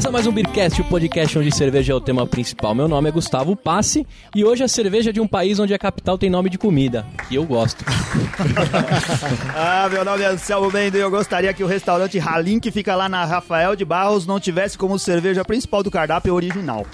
E começa mais um Beercast, o podcast onde cerveja é o tema principal. Meu nome é Gustavo Passe e hoje a cerveja é de um país onde a capital tem nome de comida, que eu gosto. ah, meu nome é Anselmo Mendo e eu gostaria que o restaurante Halim, que fica lá na Rafael de Barros, não tivesse como cerveja principal do cardápio original.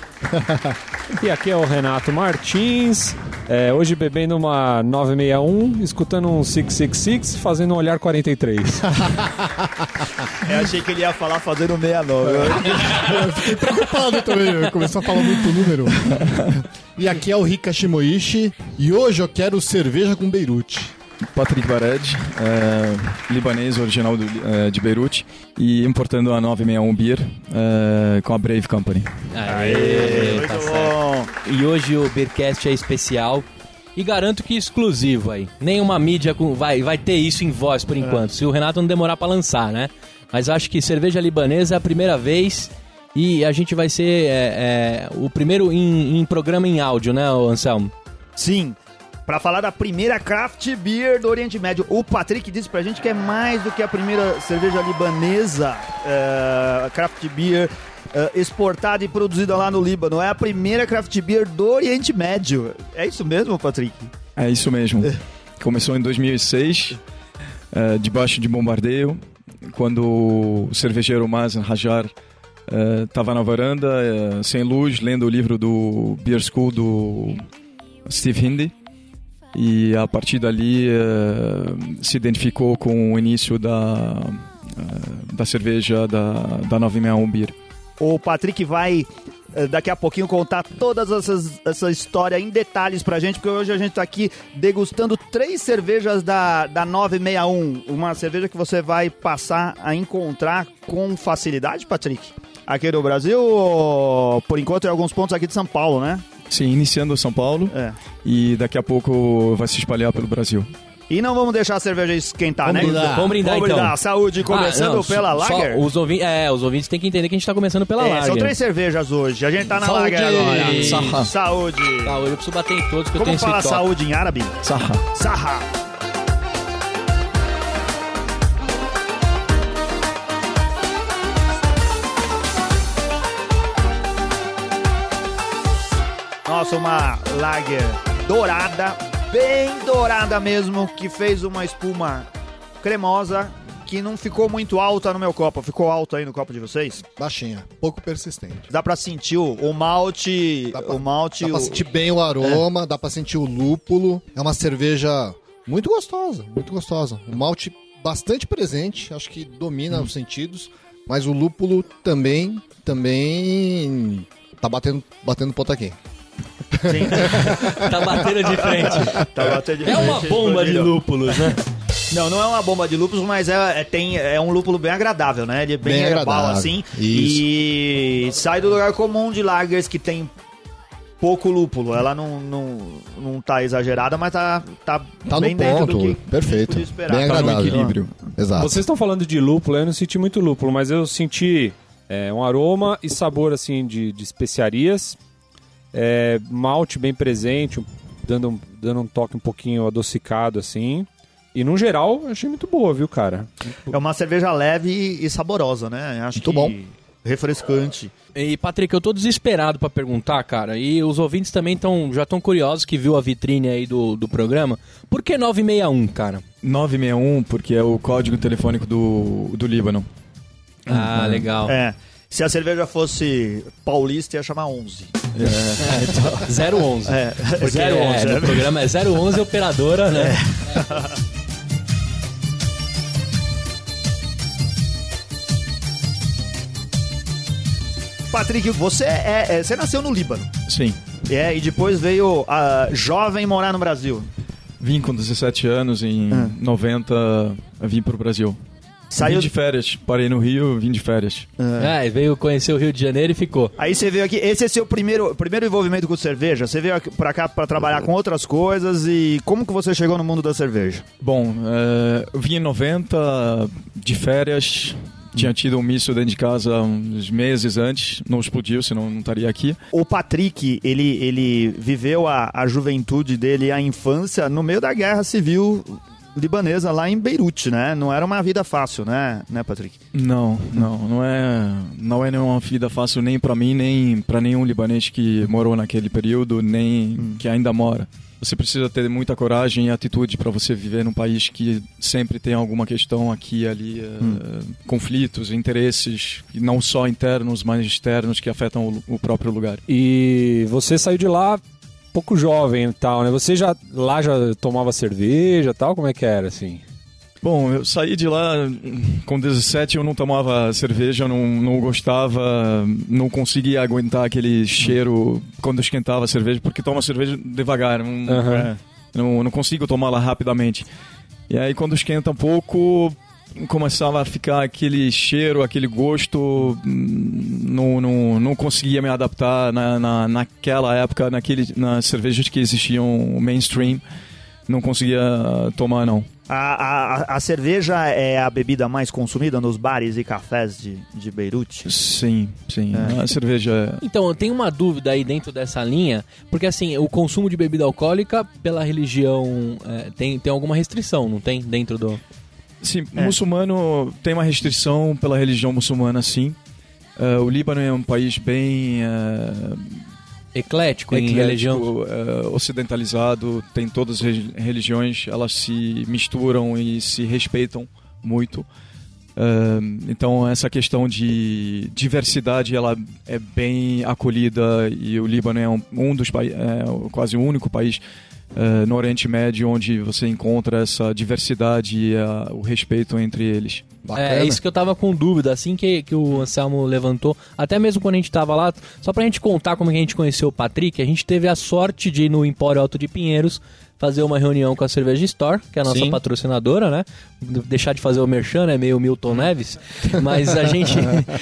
e aqui é o Renato Martins, é, hoje bebendo uma 961, escutando um 666, fazendo um olhar 43. eu achei que ele ia falar fazendo 69. Eu fiquei preocupado também, começou a falar muito número. E aqui é o Rika Shimoishi e hoje eu quero cerveja com Beirute. Patrick Bared, é, libanês original do, é, de Beirute e importando a 961 Beer é, com a Brave Company. Aê, Aê tá bom. E hoje o Beercast é especial e garanto que exclusivo aí. Nenhuma mídia com, vai, vai ter isso em voz por enquanto, se o Renato não demorar para lançar, né? Mas acho que cerveja libanesa é a primeira vez e a gente vai ser é, é, o primeiro em, em, programa em áudio, né, Anselmo? Sim. Para falar da primeira craft beer do Oriente Médio. O Patrick disse pra gente que é mais do que a primeira cerveja libanesa uh, craft beer uh, exportada e produzida lá no Líbano. É a primeira craft beer do Oriente Médio. É isso mesmo, Patrick? É isso mesmo. Começou em 2006, uh, debaixo de bombardeio quando o cervejeiro Mazen Hajar estava na varanda, sem luz, lendo o livro do Beer School do Steve Hindy. E a partir dali uh, se identificou com o início da, da cerveja da, da 961 Beer. O Patrick vai eh, daqui a pouquinho contar todas essas, essa história em detalhes pra gente, porque hoje a gente tá aqui degustando três cervejas da, da 961. Uma cerveja que você vai passar a encontrar com facilidade, Patrick? Aqui no Brasil, por enquanto, em alguns pontos aqui de São Paulo, né? Sim, iniciando São Paulo é. e daqui a pouco vai se espalhar pelo Brasil. E não vamos deixar a cerveja esquentar, vamos né? Brindar. Vamos brindar, vamos brindar. então. Saúde, começando ah, não, pela Lager. os, ouvintes, é, os ouvintes têm que entender que a gente tá começando pela é, Lager. São três cervejas hoje. A gente tá na saúde. Lager agora. Saha. Saúde. Saúde. Eu preciso bater em todos que Como eu tenho fala saúde em árabe? Saha. Saha. Nossa, uma Lager dourada, bem dourada mesmo, que fez uma espuma cremosa que não ficou muito alta no meu copo. Ficou alta aí no copo de vocês? Baixinha, pouco persistente. Dá pra sentir o, o malte. Dá pra, o malte. Dá o... pra sentir bem o aroma, é. dá pra sentir o lúpulo. É uma cerveja muito gostosa, muito gostosa. O malte bastante presente, acho que domina hum. os sentidos. Mas o lúpulo também, também tá batendo, batendo ponto aqui. Sim. tá batendo de frente. Tá batendo de é uma bomba de lúpulos, né? Não, não é uma bomba de lúpulos, mas é, é, tem, é um lúpulo bem agradável, né? Ele é bem, bem herbal, agradável. assim. Isso. E sai do lugar comum de lagers que tem pouco lúpulo. Ela não, não, não tá exagerada, mas tá, tá, tá bem no ponto. do que Perfeito. Esperar. Bem agradável. Tá no equilíbrio. Exato. Vocês estão falando de lúpulo, eu não senti muito lúpulo, mas eu senti é, um aroma e sabor assim de, de especiarias é, malte bem presente, dando, dando um toque um pouquinho adocicado assim. E no geral, achei muito boa, viu, cara? É uma cerveja leve e saborosa, né? Acho muito que bom. Refrescante. E, Patrick, eu tô desesperado para perguntar, cara. E os ouvintes também tão, já estão curiosos que viu a vitrine aí do, do programa. Por que 961, cara? 961, porque é o código telefônico do, do Líbano. Ah, uhum. legal. É. Se a cerveja fosse paulista, ia chamar 11. É, então, 011. É, Porque 011. É, no programa é 011 operadora, né? É. Patrick, você é, é, você nasceu no Líbano. Sim. É, e depois veio a jovem morar no Brasil. Vim com 17 anos, em hum. 90 vim para o Brasil. Saiu... Vim de férias, parei no Rio, vim de férias. É, veio conhecer o Rio de Janeiro e ficou. Aí você veio aqui, esse é seu primeiro, primeiro envolvimento com cerveja? Você veio pra cá pra trabalhar com outras coisas e como que você chegou no mundo da cerveja? Bom, é, eu vim em 90, de férias, tinha tido um míssil dentro de casa uns meses antes, não explodiu, senão não estaria aqui. O Patrick, ele, ele viveu a, a juventude dele, a infância, no meio da guerra civil libanesa lá em Beirute, né? Não era uma vida fácil, né, né, Patrick? Não, não, não é, não é nenhuma vida fácil nem para mim, nem para nenhum libanês que morou naquele período, nem hum. que ainda mora. Você precisa ter muita coragem e atitude para você viver num país que sempre tem alguma questão aqui e ali, hum. uh, conflitos, interesses, não só internos, mas externos que afetam o, o próprio lugar. E você saiu de lá pouco jovem e tal, né? Você já lá já tomava cerveja tal? Como é que era, assim? Bom, eu saí de lá com 17, eu não tomava cerveja, não, não gostava, não conseguia aguentar aquele cheiro quando esquentava a cerveja, porque toma cerveja devagar, não, uhum. é, não, não consigo tomá-la rapidamente. E aí quando esquenta um pouco, começava a ficar aquele cheiro, aquele gosto, hum, não, não, não conseguia me adaptar na, na, naquela época, naquele, nas cervejas que existiam mainstream, não conseguia tomar não. A, a, a cerveja é a bebida mais consumida nos bares e cafés de, de Beirute? Sim, sim. É. A cerveja é... Então, eu tenho uma dúvida aí dentro dessa linha, porque assim, o consumo de bebida alcoólica pela religião é, tem, tem alguma restrição, não tem? Dentro do... Sim, é. muçulmano tem uma restrição pela religião muçulmana, sim. Uh, o Líbano é um país bem uh, eclético, eclético em religião uh, ocidentalizado, tem todas as religiões, elas se misturam e se respeitam muito. então essa questão de diversidade ela é bem acolhida e o Líbano é um, um dos países, é quase o único país no Oriente Médio, onde você encontra essa diversidade e uh, o respeito entre eles. Bacana. É, isso que eu tava com dúvida, assim que, que o Anselmo levantou, até mesmo quando a gente tava lá, só pra gente contar como a gente conheceu o Patrick, a gente teve a sorte de ir no Empório Alto de Pinheiros, fazer uma reunião com a Cerveja Store, que é a nossa Sim. patrocinadora, né? Deixar de fazer o merchan, é meio Milton Neves, mas a gente,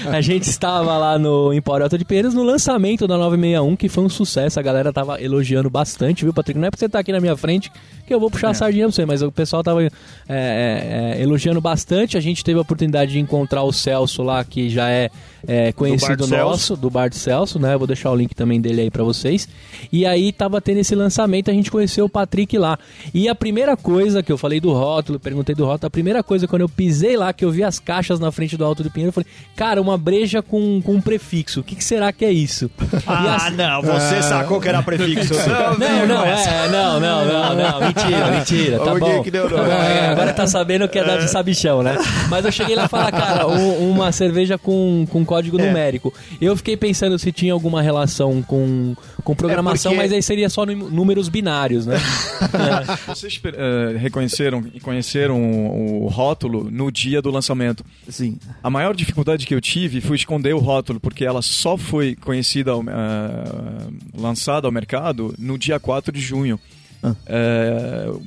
a gente estava lá no Empório Alto de Pinheiros no lançamento da 961, que foi um sucesso, a galera tava elogiando bastante, viu, Patrick? Não é porque você tá aqui na minha frente que eu vou puxar é. a sardinha pra você, mas o pessoal tava é, é, é, elogiando bastante, a gente teve a oportunidade de encontrar o Celso lá, que já é, é conhecido do nosso, Celso. do Bar de Celso, né? Eu vou deixar o link também dele aí para vocês. E aí tava tendo esse lançamento, a gente conheceu o Patrick lá. E a primeira coisa que eu falei do rótulo, perguntei do rótulo, a primeira coisa quando eu pisei lá, que eu vi as caixas na frente do Alto do Pinheiro, eu falei, cara, uma breja com, com um prefixo, o que, que será que é isso? Ah, as... não, você ah. sacou que era prefixo. não, não, não, é, não, não, não, não, mentira, mentira, tá bom. Que deu, não. É, agora tá sabendo que é dar de sabichão, né? Mas eu cheguei lá e falar, cara, um, uma cerveja com, com código é. numérico. Eu fiquei pensando se tinha alguma relação com, com programação, é porque... mas aí seria só números binários, né? Vocês uh, reconheceram e conheceram o, o, rótulo no dia do lançamento. Sim. A maior dificuldade que eu tive foi esconder o rótulo, porque ela só foi conhecida, uh, lançada ao mercado no dia 4 de junho. Ah. Uh,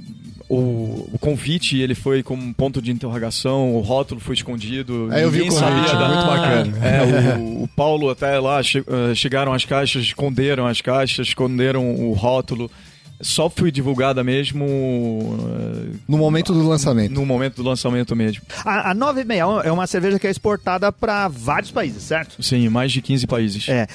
o, o, convite ele foi como um ponto de interrogação, o rótulo foi escondido. É, eu vi o convite, sabia da... muito bacana. É, o, o, Paulo até lá che, uh, chegaram as caixas, esconderam as caixas, esconderam o rótulo só foi divulgada mesmo. No momento do lançamento. No momento do lançamento mesmo. A, a 961 é uma cerveja que é exportada para vários países, certo? Sim, mais de 15 países. É.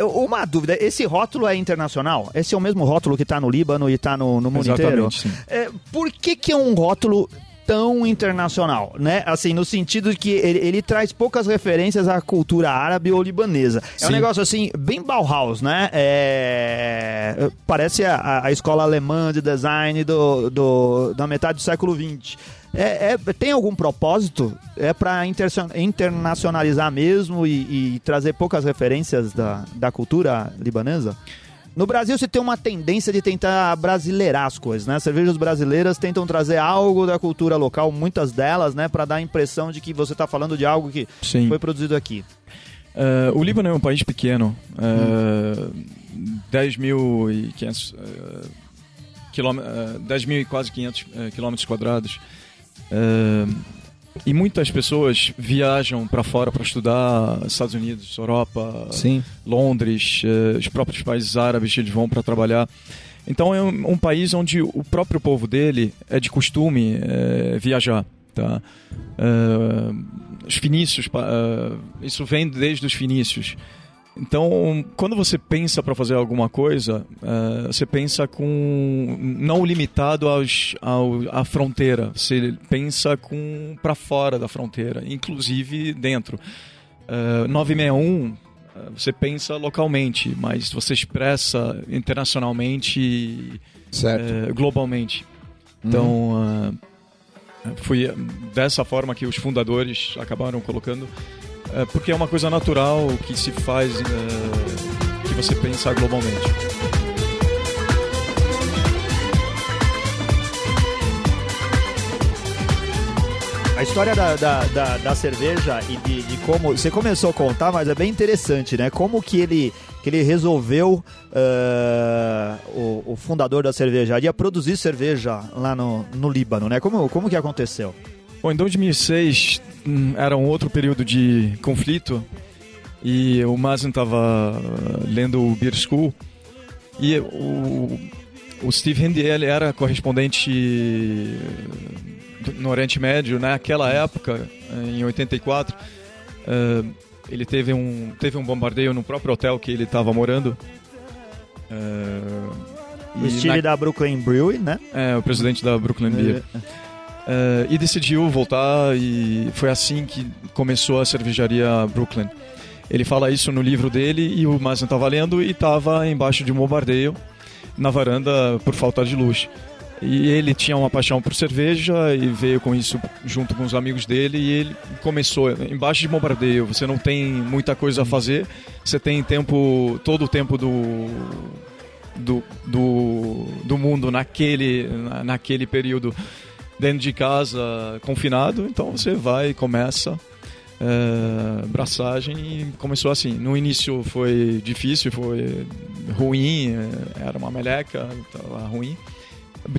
Uh, uma dúvida: esse rótulo é internacional? Esse é o mesmo rótulo que está no Líbano e está no, no mundo Exatamente, inteiro? Sim. É, por que, que é um rótulo tão internacional, né? Assim, no sentido de que ele, ele traz poucas referências à cultura árabe ou libanesa. É Sim. um negócio assim, bem Bauhaus, né? É... Parece a, a escola alemã de design do, do, da metade do século XX. É, é, tem algum propósito? É para internacionalizar mesmo e, e, trazer poucas referências da, da cultura libanesa? No Brasil, você tem uma tendência de tentar brasileirar as coisas, né? As cervejas brasileiras tentam trazer algo da cultura local, muitas delas, né? Para dar a impressão de que você está falando de algo que Sim. foi produzido aqui. Uh, o Líbano é um país pequeno, uh, hum. 10.500 uh, uh, 10 mil e quase 500 uh, quilômetros quadrados. Uh, e muitas pessoas viajam para fora para estudar, Estados Unidos, Europa, Sim. Londres, eh, os próprios países árabes eles vão para trabalhar. Então é um, um, país onde o próprio povo dele é de costume é, viajar. Tá? Uh, os finícios, isso vem desde os finícios. Então, quando você pensa para fazer alguma coisa, uh, você pensa com não limitado aos, ao, à fronteira. Você pensa com para fora da fronteira, inclusive dentro. Uh, 961 você pensa localmente, mas você expressa internacionalmente, uh, globalmente. Então, uhum. uh, foi dessa forma que os fundadores acabaram colocando é, porque é uma coisa natural que se faz, é, que você pensa globalmente. A história da, da, da, da cerveja e de, de, como. Você começou a contar, mas é bem interessante, né? Como que ele, que ele resolveu, uh, o, o, fundador da cervejaria, produzir cerveja lá no, no Líbano, né? Como, como que aconteceu? Bom, em 2006 hum, era um outro período de conflito e o Mazen estava lendo o Beer School e o, o Steve Handy ele era correspondente no Oriente Médio naquela época, em 84. Uh, ele teve um, teve um bombardeio no próprio hotel que ele estava morando. O Steve na... da Brooklyn Brewery, né? É, o presidente da Brooklyn Beer. É. Uh, e decidiu voltar e foi assim que começou a cervejaria Brooklyn. Ele fala isso no livro dele e o Mazen estava lendo e estava embaixo de um bombardeio na varanda por falta de luz. E ele tinha uma paixão por cerveja e veio com isso junto com os amigos dele e ele começou embaixo de bombardeio. Você não tem muita coisa a fazer, você tem tempo, todo o tempo do do, do, do mundo naquele naquele período dentro de casa, confinado, então você vai e começa é, braçagem e começou assim. No início foi difícil, foi ruim, é, era uma meleca, estava ruim.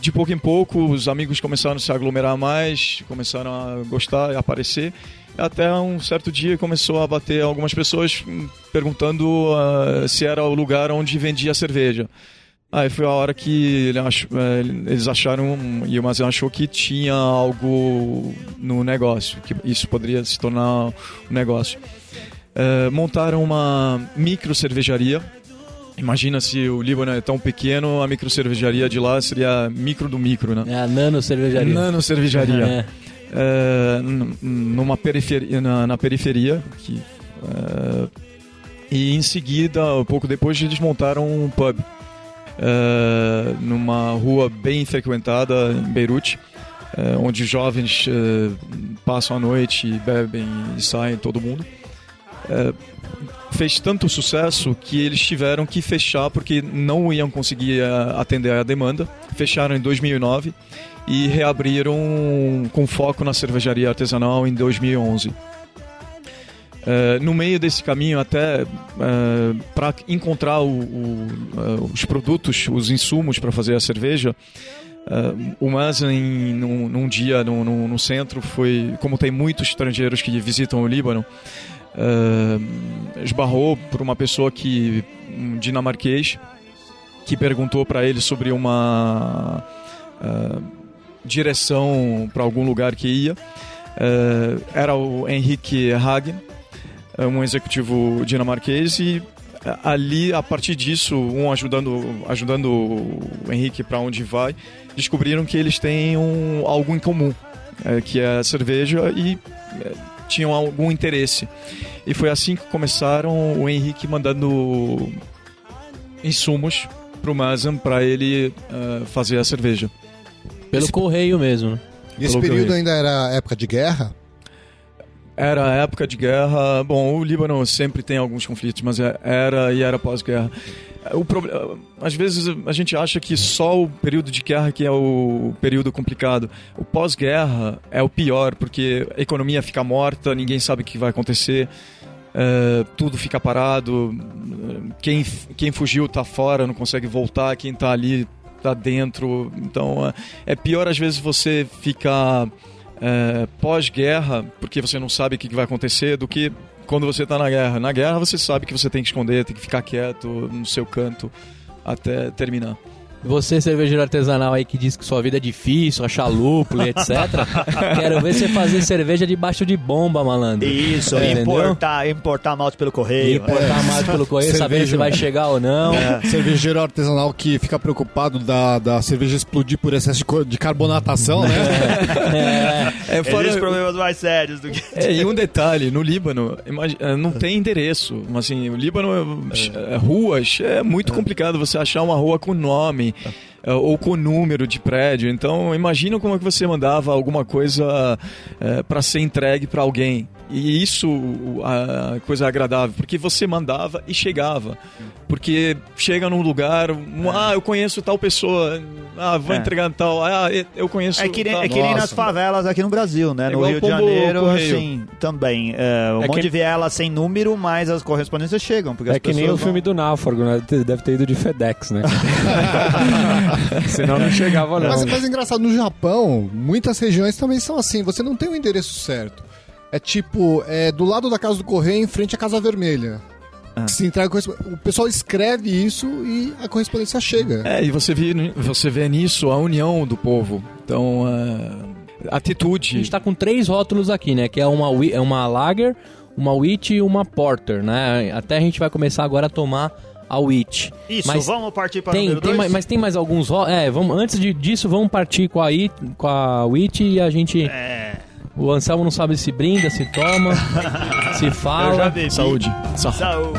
De pouco em pouco, os amigos começaram a se aglomerar mais, começaram a gostar e aparecer. Até um certo dia começou a bater algumas pessoas perguntando uh, se era o lugar onde vendia cerveja. Aí foi a hora que ele ach, é, eles acharam, e o Mazen achou que tinha algo no negócio, que isso poderia se tornar um negócio. É, montaram uma micro cervejaria. Imagina se o Líbano é tão pequeno, a micro cervejaria de lá seria micro do micro, né? É a nano cervejaria. Nano cervejaria. é. É, numa periferia, na, na periferia, que, é, e em seguida, um pouco depois, eles montaram um pub uh, numa rua bem frequentada em Beirute, uh, onde jovens uh, passam a noite bebem e saem todo mundo. fez tanto sucesso que eles tiveram que fechar porque não iam conseguir atender a demanda. Fecharam em 2009 e reabriram com foco na cervejaria artesanal em 2011. Uh, no meio desse caminho, até uh, eh, para encontrar o, o, uh, os produtos, os insumos para fazer a cerveja, o Mazen, num, num dia no, no, no, centro, foi. Como tem muitos estrangeiros que visitam o Líbano, esbarrou por uma pessoa que. um dinamarquês, que perguntou para ele sobre uma direção para algum lugar que ia. era o Henrique Hagen um executivo dinamarquês e é, ali a partir disso um ajudando ajudando o Henrique para onde vai descobriram que eles têm um, algo em comum é, que é a cerveja e é, tinham algum interesse e foi assim que começaram o Henrique mandando insumos para o Mazan para ele uh, fazer a cerveja pelo esse, correio mesmo né? e esse período correio. ainda era época de guerra era época de guerra. Bom, o Líbano sempre tem alguns conflitos, mas é, era e era pós-guerra. O problema, às vezes a gente acha que só o período de guerra que é o período complicado. O pós-guerra é o pior, porque a economia fica morta, ninguém sabe o que vai acontecer. É, tudo fica parado, quem, quem fugiu está fora, não consegue voltar, quem está ali está dentro. Então é, é pior às vezes você ficar é, pós-guerra, porque você não sabe o que vai acontecer, do que quando você está na guerra. Na guerra você sabe que você tem que esconder, tem que ficar quieto no seu canto até terminar. Você, cervejeiro artesanal aí que diz que sua vida é difícil, achar lúpulo e etc. Quero ver você fazer cerveja debaixo de bomba, malandro. Isso, É, importar, importar malte pelo correio. Importar mais pelo correio, saber Cerveja. se vai chegar ou não. Cervejeiro artesanal que fica preocupado da, da cerveja explodir por excesso de, carbonatação, né? É, É, fora- Existem problemas mais sérios do que... É, e um detalhe, no Líbano, eh, não tem endereço. Assim, o Líbano, é. ruas, é muito complicado você achar uma rua com nome ou com número de prédio. Então, imagina como é que você mandava alguma coisa para ser entregue para alguém. E isso, a coisa agradável, porque você mandava e chegava. Porque chega num lugar, um, ah, eu conheço tal pessoa, ah, vou É. entregar tal, ah, eu conheço É que, nem, tal. é que nem nas favelas aqui no Brasil, né? É no Rio de Janeiro, correio. assim, também. É, um É monte que- de viela sem número, mas as correspondências chegam. Porque É as que nem o pessoas filme vão- do Náufrago, né? Deve ter ido de FedEx, né? Senão não chegava, não. Mas, mas é engraçado, no Japão, muitas regiões também são assim. Você não tem o endereço certo. É tipo, é do lado da casa do correio, em frente à Casa Vermelha. Ah. Se entrega corresp- o pessoal escreve isso e a correspondência chega. É, e você vê, você vê nisso a união do povo. Então, a A atitude. gente tá com três rótulos aqui, né? Que é uma, é uma Lager, uma Witch e uma Porter, né? Até a gente vai começar agora a tomar a Witch. Isso, Mas vamos partir para o Tem, número tem mais, mas tem mais alguns rótulos. É, vamos, antes de- disso, vamos partir com a, I, com a Witch e a gente. É, O Anselmo não sabe se brinda, se toma, se eu já fala. bebi. Saúde. Sa- Saúde.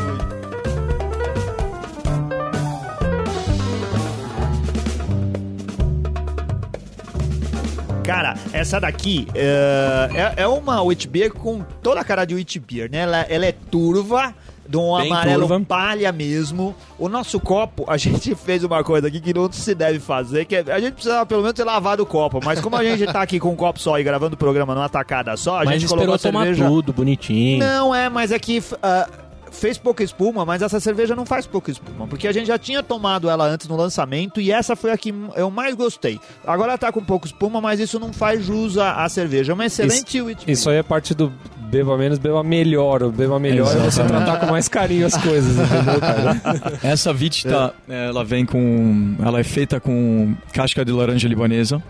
Cara, essa daqui é, é, é uma wheat beer com toda a cara de wheat beer, né? Ela, ela é turva, de um Bem amarelo turva. palha mesmo. O nosso copo, a gente fez uma coisa aqui que não se deve fazer, que é, a gente precisava pelo menos ter lavado o copo. Mas como a gente tá aqui com um copo só e gravando o programa numa tacada só, a Mas gente colocou a tomar cerveja... tudo, bonitinho. Não, é, mas é que ah, fez pouca espuma, mas essa cerveja não faz pouca espuma, porque a gente já tinha tomado ela antes no lançamento e essa foi a que eu mais gostei. Agora ela tá com pouca espuma, mas isso não faz jus à, à cerveja. É uma excelente wheat beer. Isso aí é parte do beba menos, beba melhor. O beba melhor é você tratar com mais carinho as coisas, entendeu, cara? Essa Vit tá, ela vem com, ela é feita com casca de laranja libanesa,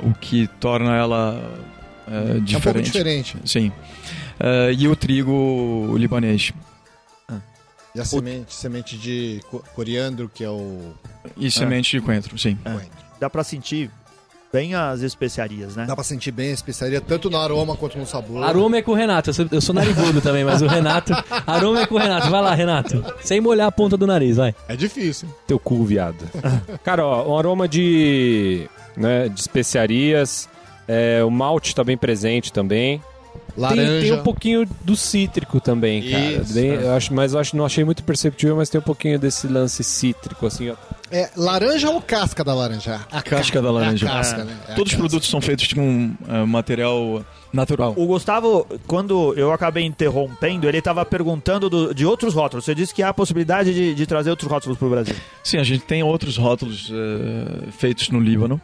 o que torna ela é, É um pouco diferente. diferente. Sim. É, e o trigo libanês. E a semente, semente de co- coriandro, que é o E semente de coentro, sim. coentro. Dá pra sentir bem as especiarias, né? Dá pra sentir bem a especiaria, tanto no aroma quanto no sabor. Aroma é com o Renato. Eu sou, eu sou narigudo também, mas o Renato. Aroma é com o Renato. Vai lá, Renato. Sem molhar a ponta do nariz, vai. É difícil. Teu cu, viado. Cara, ó, um aroma de, né, de especiarias. É, o malte tá bem presente também. Tem, Laranja. tem um pouquinho do cítrico também, cara. Isso, Bem- é. eu acho, mas eu acho, não achei muito perceptível, mas tem um pouquinho desse lance cítrico, assim, ó. É laranja ou casca da laranja? A casca da laranja. É a casca, né? É a Todos os produtos são feitos com é, material natural. O Gustavo, quando eu acabei interrompendo, ele estava perguntando do- de outros rótulos. Você disse que há a possibilidade de, de trazer outros rótulos para o Brasil. Sim, a gente tem outros rótulos é, feitos no Líbano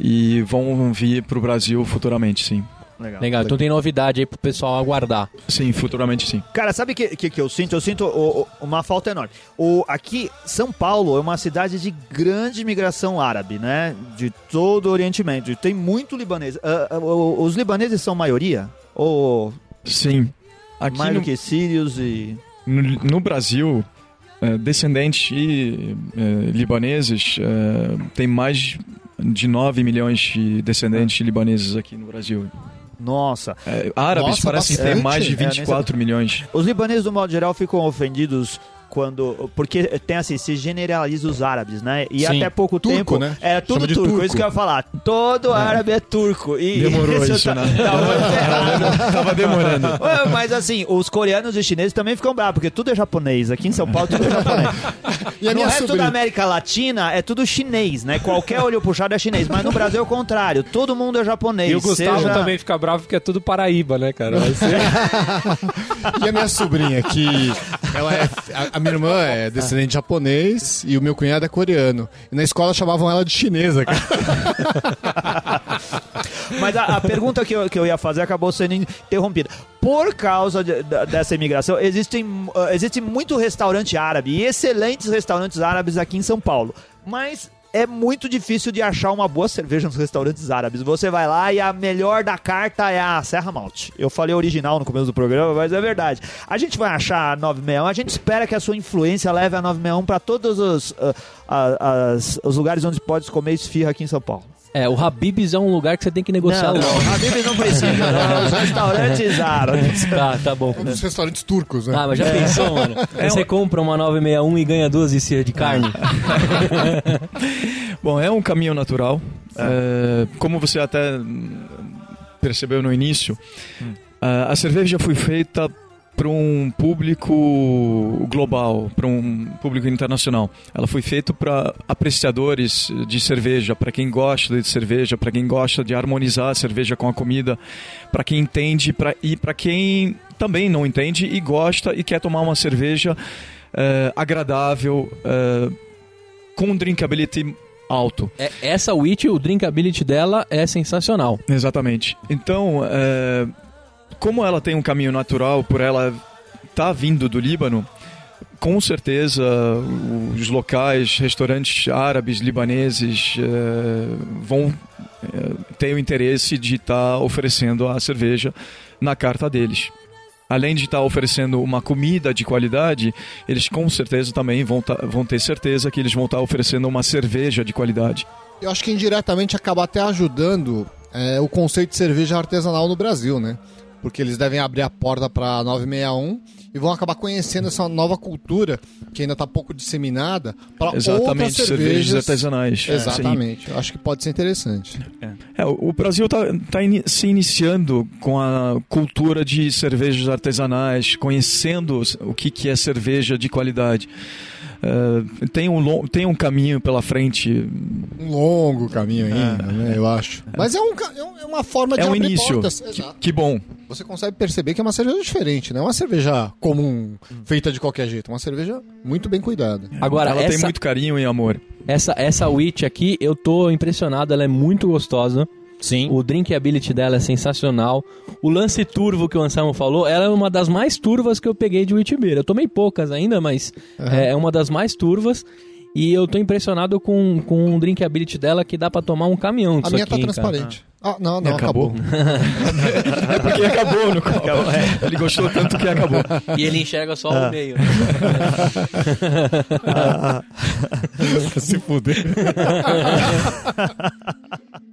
e vão vir para o Brasil futuramente, sim. Legal. Legal, então tem novidade aí pro pessoal aguardar. Sim, futuramente sim. Cara, sabe o que, que, que eu sinto? Eu sinto o- o- uma falta enorme. O, aqui, São Paulo é uma cidade de grande migração árabe, né? De todo o Oriente Médio. Tem muito libanês. Ah, o- os libaneses são maioria? Ou Sim. Aqui mais no, do que sírios e... no, no Brasil, é, descendentes e, é, libaneses, é, tem mais de 9 milhões de descendentes libaneses aqui no Brasil. Nossa. É, árabes Nossa, parece que tem bastante. mais de É, nem 24 milhões. Os libaneses, do modo geral, ficam ofendidos quando. Porque tem assim, se generaliza os árabes, né? E Sim. até pouco Turco, tempo. né? É tudo turco, turco. isso que eu ia falar. Todo árabe é turco. E Demorou isso, tá, né? tá errado. Tava demorando. Ué, Mas assim, os coreanos e chineses também ficam bravos, porque tudo é japonês. Aqui em São Paulo tudo é japonês. E no resto sobrinha? da América Latina é tudo chinês, né? Qualquer olho puxado é chinês. Mas no Brasil é o contrário. Todo mundo é japonês. E o Gustavo seja- também fica bravo porque é tudo Paraíba, né, cara? Ser- E a minha sobrinha, que ela é. A, a minha irmã é descendente japonês e o meu cunhado é coreano. E na escola chamavam ela de chinesa, cara. Mas a, a pergunta que eu, que eu ia fazer acabou sendo interrompida. Por causa de- da- dessa imigração, existem, uh, existe muito restaurante árabe e excelentes restaurantes árabes aqui em São Paulo. Mas é muito difícil de achar uma boa cerveja nos restaurantes árabes. Você vai lá e a melhor da carta é a Serra Malte. Eu falei original no começo do programa, mas é verdade. A gente vai achar a 961, a gente espera que a sua influência leve a 961 para todos os, uh, os lugares onde pode comer esfirra aqui em São Paulo. É, o Habib's é um lugar que você tem que negociar Não, logo. não, Habib não precisa, não. Os restaurantes árabes. Tá, tá bom. Um dos restaurantes turcos, né? Ah, mas já pensou, mano? Você compra uma 961 e ganha duas esfirras de carne? Bom, é um caminho natural. É, como você até hum, percebeu no início, a- a cerveja foi feita para um público global, para um público internacional. Ela foi feita para apreciadores de cerveja, para quem gosta de cerveja, para quem gosta de harmonizar a cerveja com a comida, para quem entende pra, e para quem também não entende e gosta e quer tomar uma cerveja eh, agradável, eh, com drinkability alto. É, essa witch, o drinkability dela é sensacional. Exatamente. Então, é, como ela tem um caminho natural por ela estar vindo do Líbano, com certeza os locais, restaurantes árabes, libaneses é, vão é, ter o interesse de estar oferecendo a cerveja na carta deles. Além de estar oferecendo uma comida de qualidade, eles com certeza também vão, tá- vão ter certeza que eles vão estar oferecendo uma cerveja de qualidade. Eu acho que indiretamente acaba até ajudando é, o conceito de cerveja artesanal no Brasil, né? Porque eles devem abrir a porta para 961 e vão acabar conhecendo essa nova cultura que ainda está pouco disseminada para outras Exatamente, cervejas, cervejas artesanais. Sim. Exatamente. Eu acho que pode ser interessante. É, o o Brasil está se iniciando com a cultura de cervejas artesanais, conhecendo o que, que é cerveja de qualidade. É, tem, um long, tem um caminho pela frente. Um longo caminho ainda, né? Eu acho. Mas é, um, é um- é uma forma de É um abrir início. Que, que bom. Você consegue perceber que é uma cerveja diferente, não é uma cerveja comum, feita de qualquer jeito. É uma cerveja muito bem cuidada. Agora, Ela tem essa, muito carinho e amor. essa, essa witch aqui, eu tô impressionado, ela é muito gostosa. Sim. O drinkability dela é sensacional. O lance turvo que o Anselmo falou, ela é uma das mais turvas que eu peguei de Witbier. Eu tomei poucas ainda, mas é, é uma das mais turvas. E eu tô impressionado com, com o drinkability dela que dá pra tomar um caminhão A minha aqui, tá hein, cara. transparente. Ah, não, não, Acabou. acabou. É porque acabou no copo. Ele gostou tanto que acabou. E ele enxerga só o meio. Se fuder.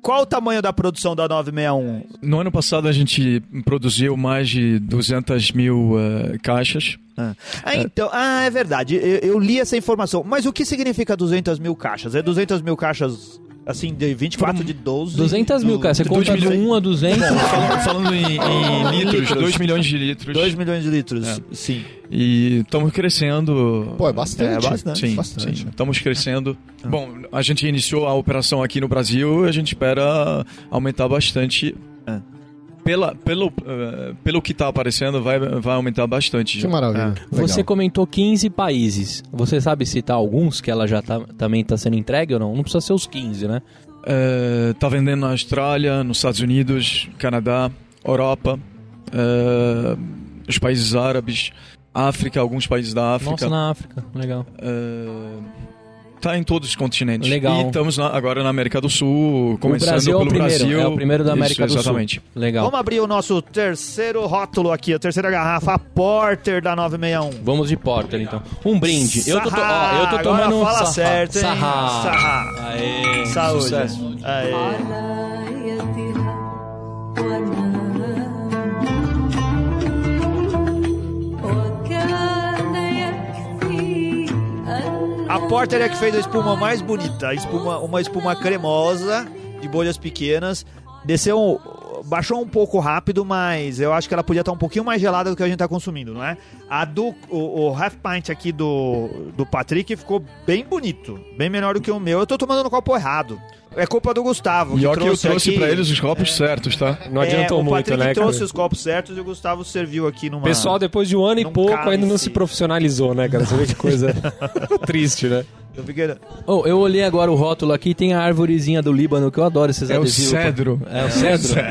Qual o tamanho da produção da 961? No ano passado a gente produziu mais de 200 mil eh, caixas. Ah, então, ah, é verdade. Eu, eu li essa informação. Mas o que significa 200 mil caixas? É 200 mil caixas, assim, de 24 de 12? 200 mil, cara. Você conta de milhões. 1 a 200. Falando, falando em, em litros, 2 milhões de litros. 2 milhões de litros, sim. E estamos crescendo. Pô, é bastante. É bastante. Sim, bastante. sim, estamos crescendo. Bom, a gente iniciou a operação aqui no Brasil e a gente espera aumentar bastante. É. Pela, pelo, eh, pelo que está aparecendo, vai, vai aumentar bastante. Que maravilha. Você Legal. comentou 15 países. Você sabe citar alguns que ela já tá, também está sendo entregue ou não? Não precisa ser os 15, né? Eh, tá vendendo na Austrália, nos Estados Unidos, Canadá, Europa, eh, os países árabes, África, alguns países da África. Nossa, na África. Legal. Tá em todos os continentes. Legal. E estamos na- agora na América do Sul, começando o Brasil é o pelo primeiro. Brasil. É o primeiro da América Isso, do exatamente. Sul. Legal. Vamos abrir o nosso terceiro rótulo aqui, a terceira garrafa, a Porter da 961. Vamos de Porter, então. Um brinde. Eu tô, to- ó, eu tô tomando Agora um fala sarra. certo, hein? Sarra. Sarra. Aê, Saúde. sucesso. Aê. A Porter é que fez a espuma mais bonita, espuma, uma espuma cremosa, de bolhas pequenas. Desceu, um- baixou um pouco rápido, mas eu acho que ela podia estar um pouquinho mais gelada do que a gente tá consumindo, não é? A do o, o half pint aqui do, do Patrick ficou bem bonito, bem menor do que o meu. Eu tô tomando no copo errado. É culpa do Gustavo. E ó que eu trouxe aqui- pra eles os copos certos, tá? Não É, adiantou o muito, Patrick né, trouxe cara? os copos certos e o Gustavo serviu aqui numa. O pessoal, depois de um ano e pouco, cálice. ainda não se profissionalizou, né, cara? Você vê que coisa triste, né? Eu fiquei... Oh, eu olhei agora o rótulo aqui, tem a árvorezinha do Líbano, que eu adoro esses É o cedro. É o cedro.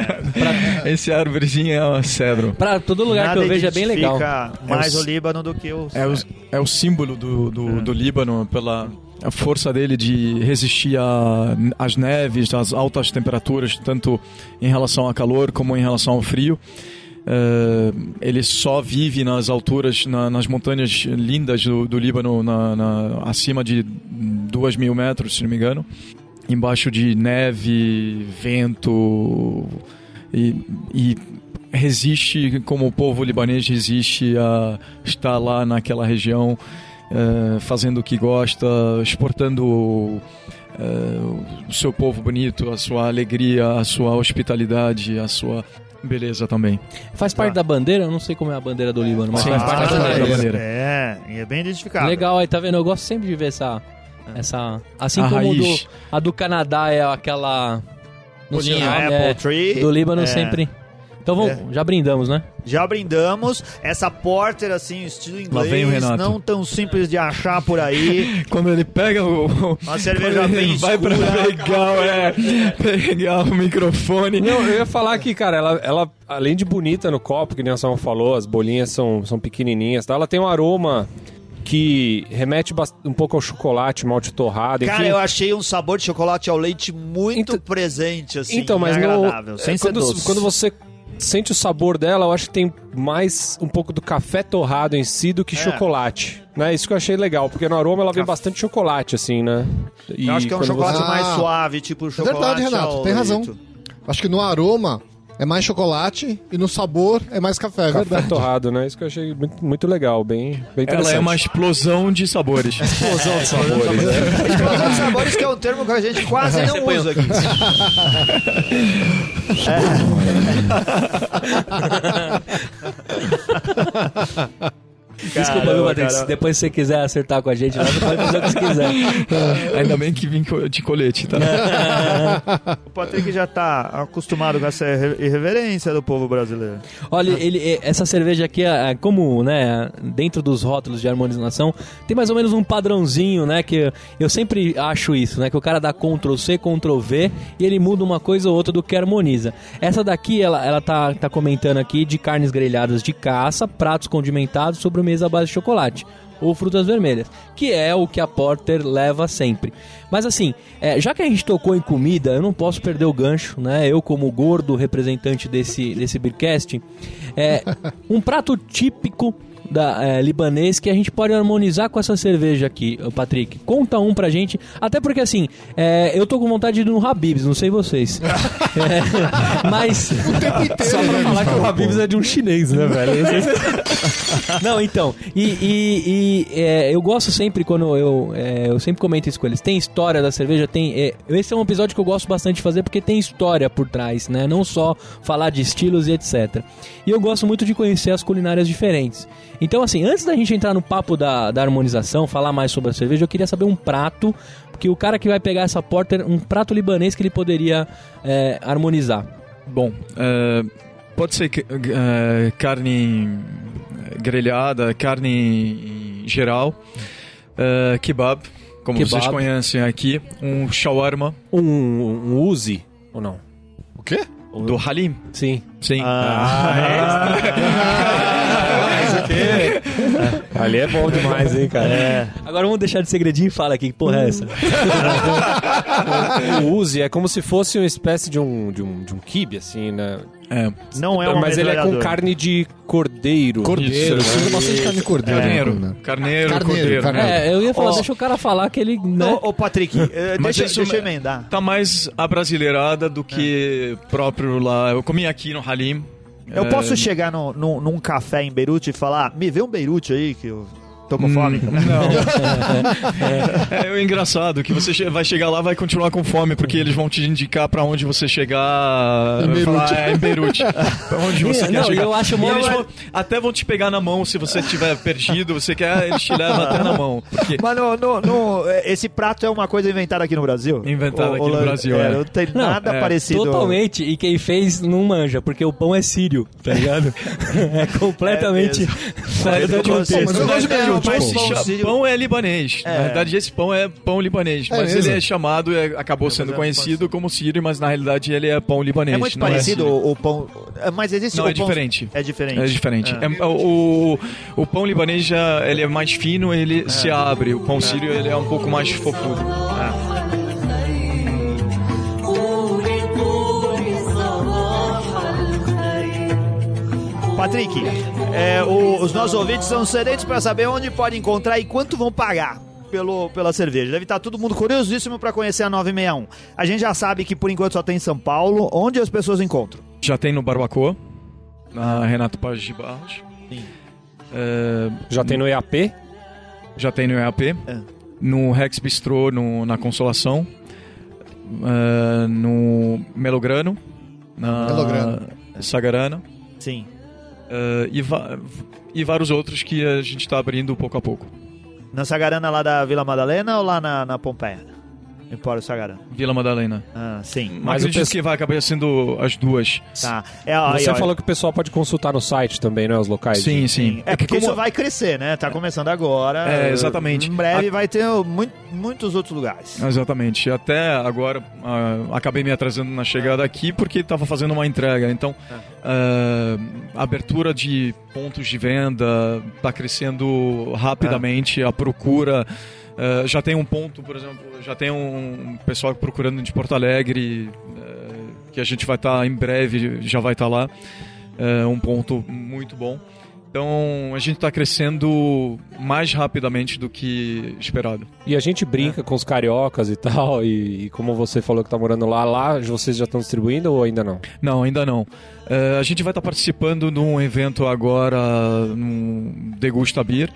Esse árvorezinho é o cedro. Pra todo lugar Nada que eu vejo é bem legal. mais É o o- Líbano do que o... É o, é o símbolo do, do, do Líbano pela a força dele de resistir às neves, às altas temperaturas, tanto em relação ao calor como em relação ao frio. Eh, ele só vive nas alturas, na- nas montanhas lindas do, do Líbano, na- na- acima de 2 mil metros, se não me engano. Embaixo de neve, vento e, e resiste como o povo libanês resiste a estar lá naquela região eh, fazendo o que gosta, exportando eh, o seu povo bonito, a sua alegria, a sua hospitalidade, a sua beleza também. Faz parte da bandeira? Eu não sei como é a bandeira do Líbano, mas Sim, faz parte da parte da bandeira. É, e é bem identificado. Legal, aí tá vendo? Eu gosto sempre de ver essa. essa assim A como o do, a do Canadá é aquela. Não sei o Apple é, Tree. do Líbano É. sempre. Então vamos, É. já brindamos, né? Já brindamos. Essa porter, assim, estilo inglês, vem não tão simples de achar por aí. Quando ele pega o. Uma cerveja bem ele vai pra escura. pegar, é, pegar o microfone. Não, eu ia falar que, cara, ela, ela, além de bonita no copo, que nem a Samu falou, as bolinhas são, são pequenininhas, tá? ela tem um aroma que remete um pouco ao chocolate, malte torrado, Cara, enfim. eu achei um sabor de chocolate ao leite muito Então- presente, assim, então, mas no, agradável, sem é, ser quando, doce. quando você sente o sabor dela, eu acho que tem mais um pouco do café torrado em si do que É. chocolate. Né? Isso que eu achei legal, porque no aroma ela vem Caf- bastante chocolate, assim, né? E Eu acho que é um chocolate você- mais Ah, suave, tipo chocolate verdade, Renato, tem razão. leite. Acho que no aroma é mais chocolate e no sabor é mais café, é Café verdade. torrado, né? Isso que eu achei muito, muito legal, bem, bem interessante. Ela é uma explosão de sabores. explosão de sabores, né? Explosão de sabores que é um termo que a gente quase não usa aqui. Desculpa, viu, Matrix? cara. Depois se você quiser acertar com a gente, você pode fazer o que você quiser. Ainda bem que vim de colete, tá? O Patrick já tá acostumado com essa irre- irreverência do povo brasileiro. Olha, ele, essa cerveja aqui, é, é, como, né, dentro dos rótulos de harmonização, tem mais ou menos um padrãozinho, né, que eu sempre acho isso, né, que o cara dá Ctrl C, Ctrl V e ele muda uma coisa ou outra do que harmoniza. Essa daqui, ela, ela tá, tá comentando aqui de carnes grelhadas de caça, pratos condimentados, sobremesa à base de chocolate ou frutas vermelhas, que é o que a Porter leva sempre. Mas assim, é, já que a gente tocou em comida, eu não posso perder o gancho, né? Eu como gordo representante desse, desse Beercast, é, um prato típico da, é, libanês que a gente pode harmonizar com essa cerveja aqui, Patrick. Conta um pra gente, até porque assim, é, eu tô com vontade de ir no Habib's, não sei vocês. É, mas... Só pra falar que o Habib's é de um chinês, né, velho? Não, então, e, e- e, é, eu gosto sempre quando eu, é, eu sempre comento isso com eles. Tem história da cerveja, tem. é, esse é um episódio que eu gosto bastante de fazer porque tem história por trás, né? Não só falar de estilos e etc. E eu gosto muito de conhecer as culinárias diferentes. Então, assim, antes da gente entrar no papo da, da harmonização, falar mais sobre a cerveja, eu queria saber um prato que o cara que vai pegar essa porter, um prato libanês que ele poderia é, harmonizar. Bom, eh, pode ser que- eh, carne grelhada, carne em geral, kebab, como Kebab. vocês conhecem aqui, um shawarma Um, um Uzi, ou não? O quê? do Halim. Sim. Sim. Ali é bom demais, hein, cara? Agora vamos deixar de segredinho e fala aqui, que porra é essa? O Uzi é como se fosse uma espécie de um, de um, de um kibe, assim, né? É. Não é um Mas ele é com carne de cordeiro. Cordeiro. Isso, Você usa bastante carne de cordeiro. Carneiro. né? Carneiro, Carneiro, cordeiro. carneiro. É, eu ia falar, Ó. deixa o cara falar que ele. Né? Ô, Patrick, eh, Mas deixa, isso deixa eu é- emendar. Tá mais abrasileirada do que próprio lá. Eu comi aqui no Halim. Eu É, posso chegar no, no- num café em Beirute e falar, me vê um Beirute aí que eu tô com Hum, fome. É, o engraçado que você vai chegar lá vai continuar com fome, porque eles vão te indicar pra onde você chegar. Em Beirute. Falar, é, em Beirute. pra onde você Não, quer chegar. eu acho mó- eles vão- até vão te pegar na mão se você estiver perdido. Você quer, eles te levam até na mão. Porque Mas no, no- no- eh, esse prato é uma coisa inventada aqui no Brasil? Inventada aqui no Brasil, é, é. Não tem Não, nada é, parecido. Totalmente, e quem fez não manja, porque o pão é sírio, tá ligado? é completamente É eu É. Não, tipo, mas pão sírio- pão é libanês. É. Na verdade, esse pão é pão libanês. É mas mesmo? ele é chamado, é, acabou sendo é conhecido como sírio, como sírio, mas na realidade ele é pão libanês. É muito não parecido o, o pão. é, Mas existe Não, o é pão- diferente. É diferente. É diferente. É. É, o, o pão libanês já ele é mais fino, ele se abre. O pão sírio ele é um pouco mais fofudo. Patrick, é, o- os nossos ouvintes são sedentos para saber onde pode encontrar e quanto vão pagar. Pelo, pela cerveja. Deve estar todo mundo curiosíssimo para conhecer a 961. A gente já sabe que por enquanto só tem em São Paulo. Onde as pessoas encontram? Já tem no Barbacoa, na Renato Paz de Barros. Sim. É, Já tem no EAP? já tem no EAP. É. No Rex Bistrô, no, na Consolação. É, no Melograno. Na Melograno. Sagarana. Sim. É, e, e vários outros que a gente está abrindo pouco a pouco. Na Sagarana lá da Vila Madalena ou lá na, na Pompeia? Empório Sagarana. Vila Madalena. Ah, sim. Mas acredito pesso- que vai acabar sendo as duas. Tá. É, aí, Você ó, falou que o pessoal pode consultar no site também, né? Os locais. Sim, sim. É porque como- isso vai crescer, né? Tá começando agora. É, exatamente. Em breve vai ter muito, muitos outros lugares. Exatamente. Até agora ah, acabei me atrasando na chegada aqui porque estava fazendo uma entrega. Então, ah, a abertura de pontos de venda está crescendo rapidamente. A procura ah, já tem um ponto, por exemplo, já tem um pessoal procurando de Porto Alegre ah, que a gente vai estar em breve, já vai estar lá. É um ponto muito bom. Então a gente está crescendo mais rapidamente do que esperado. E a gente brinca com os cariocas e tal, e, e como você falou que tá morando lá, lá vocês já estão distribuindo ou ainda não? Não, ainda não. É, a gente vai estar participando de um evento agora, no Degusta Beer,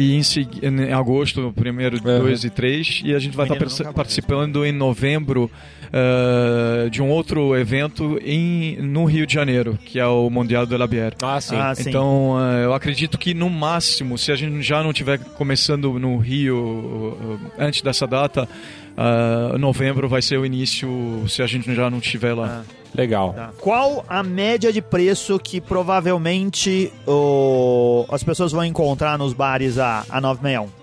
e em, segui- em agosto, primeiro, Uhum. 2 e 3, e a gente vai estar Menino, mais. participando em novembro é, de um outro evento em, no Rio de Janeiro, que é o Mundial de la Bière. Ah, sim. Ah, sim. Então, eh, eu acredito que no máximo, se a gente já não tiver começando no Rio eh, antes dessa data, novembro vai ser o início, se a gente já não estiver lá. Legal. Tá. Qual a média de preço que provavelmente o- as pessoas vão encontrar nos bares a, a 961?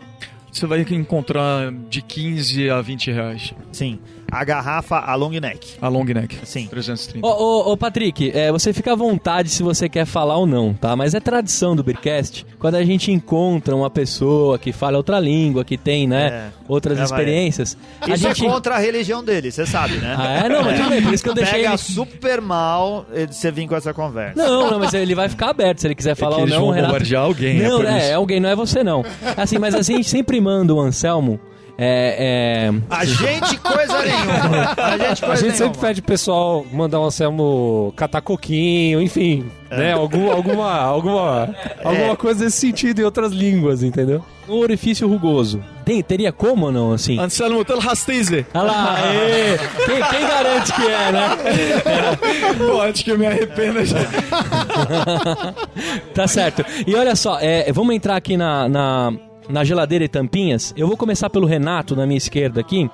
Você vai encontrar de 15 a 20 reais Sim. A garrafa, a long neck. a long neck. Sim. 330. Ô, ô, ô, Patrick, é, você fica à vontade se você quer falar ou não, tá? Mas é tradição do Beercast, quando a gente encontra uma pessoa que fala outra língua, que tem, né, É. outras vai. experiências, a Isso gente... é contra a religião dele, você sabe, né? Ah, é? Não, mas tudo bem, por isso que eu deixei Pega ele... super mal você vir com essa conversa. Não, não, mas ele vai ficar aberto se ele quiser falar que ou eles não. vão o Renato... bombardear alguém, é Não, é, é alguém, não é você não. Assim, mas assim, a gente sempre manda o Anselmo. É, é... A gente coisa nenhuma. A gente A coisa gente sempre pede pro pessoal mandar um Anselmo catar coquinho, enfim, né? Algum, alguma, alguma, alguma coisa desse sentido em outras línguas, entendeu? Um orifício rugoso. Tem, teria como ou não, assim? Anselmo Tel Hastize. Olha lá, aê. Quem, quem garante que é, né? Pô, acho que eu me arrependo já. Tá certo. E olha só, é, vamos entrar aqui na, na, na geladeira e tampinhas. Eu vou começar pelo Renato, na minha esquerda aqui.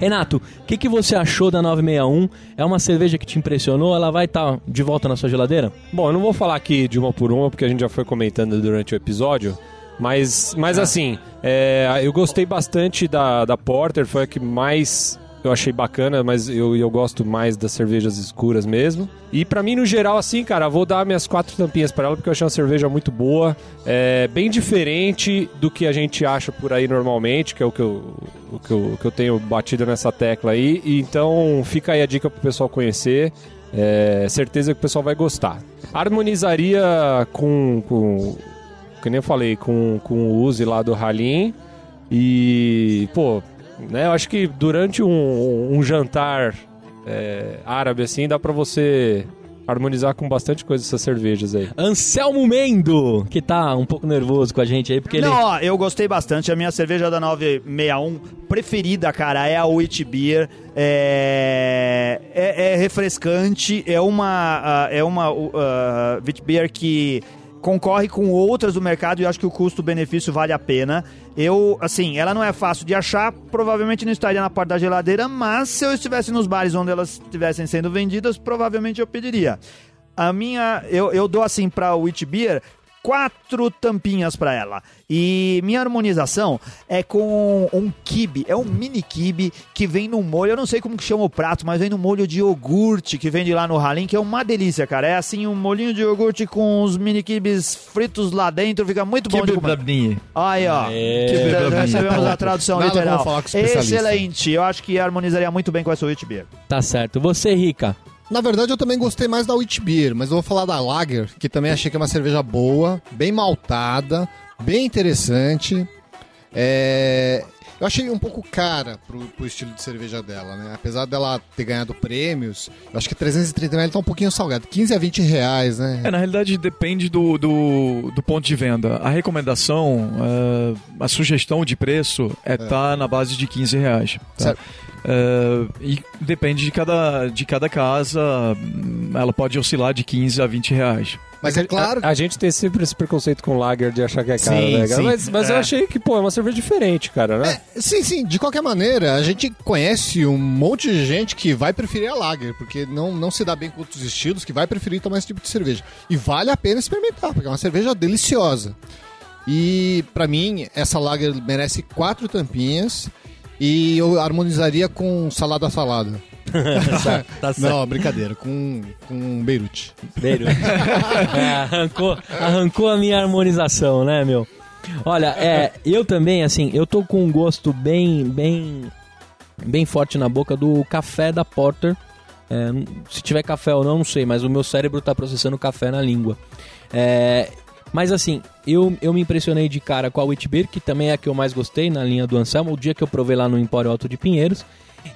Renato, o que, que você achou da 961? É uma cerveja que te impressionou? Ela vai estar de volta na sua geladeira? Bom, eu não vou falar aqui de uma por uma, porque a gente já foi comentando durante o episódio. Mas, mas assim, é, eu gostei bastante da, da Porter, foi a que mais eu achei bacana, mas eu, eu gosto mais das cervejas escuras mesmo. E pra mim, no geral, assim, cara, vou dar minhas quatro tampinhas pra ela, porque eu achei uma cerveja muito boa, é, bem diferente do que a gente acha por aí normalmente, que é o que eu, o que eu, o que eu tenho batido nessa tecla aí. E então fica aí a dica pro pessoal conhecer. É, certeza que o pessoal vai gostar. Harmonizaria com, com que nem eu falei, com, com o Uzi lá do Halim. E, pô, né, eu acho que durante um, um jantar é, árabe assim, dá pra você harmonizar com bastante coisa essas cervejas aí. Anselmo Mendo, que tá um pouco nervoso com a gente aí, porque ele... Não, ó, eu gostei bastante. A minha cerveja da 961 preferida, cara, é a Wheat Beer. É, é, é refrescante, é uma, ah, é uma uh, Wheat Beer que concorre com outras do mercado e acho que o custo-benefício vale a pena. Eu, assim, ela não é fácil de achar, provavelmente não estaria na porta da geladeira, mas se eu estivesse nos bares onde elas estivessem sendo vendidas, provavelmente eu pediria. A minha, eu, eu dou assim pra Wheat Beer quatro tampinhas pra ela. E minha harmonização é com um kibe, é um mini kibe que vem no molho, eu não sei como que chama o prato, mas vem no molho de iogurte que vende lá no Halim, que é uma delícia, cara. É assim um molhinho de iogurte com os mini kibes fritos lá dentro, fica muito bom Que de comer. Aí, ó. Aê. Já recebemos a tradução Nada literal. Excelente. Eu acho que harmonizaria muito bem com essa wheat beer. Tá certo. Você, Rica. Na verdade, eu também gostei mais da Wheat Beer, mas eu vou falar da Lager, que também achei que é uma cerveja boa, bem maltada, bem interessante. É, Eu achei um pouco cara pro, pro estilo de cerveja dela, né? Apesar dela ter ganhado prêmios, eu acho que 330 ml tá um pouquinho salgado. 15 a 20 reais, né? É, na realidade depende do, do, do ponto de venda. A recomendação, eh, a sugestão de preço é estar na base de 15 reais. tá? Certo. Eh, e depende de cada, de cada casa, ela pode oscilar de 15 a 20 reais. Mas é claro A, a gente tem sempre esse preconceito com lager de achar que é caro, Sim, né, cara? sim. Mas, mas eu É. achei que, pô, é uma cerveja diferente, cara, né? É, sim, sim. De qualquer maneira, a gente conhece um monte de gente que vai preferir a Lager, porque não, não se dá bem com outros estilos, que vai preferir tomar esse tipo de cerveja. E vale a pena experimentar, porque é uma cerveja deliciosa. E pra mim, essa Lager merece quatro tampinhas e eu harmonizaria com salada salada. Tá certo. Não, brincadeira, com, com Beirute. Beirute. É, arrancou, arrancou a minha harmonização, né, meu? Olha, é, eu também, assim, eu tô com um gosto bem, bem, bem forte na boca do café da Porter. É, se tiver café ou não, não sei, mas o meu cérebro tá processando café na língua. É, mas assim, eu, eu me impressionei de cara com a Wheat Beer, que também é a que eu mais gostei na linha do Anselmo, o dia que eu provei lá no Empório Alto de Pinheiros.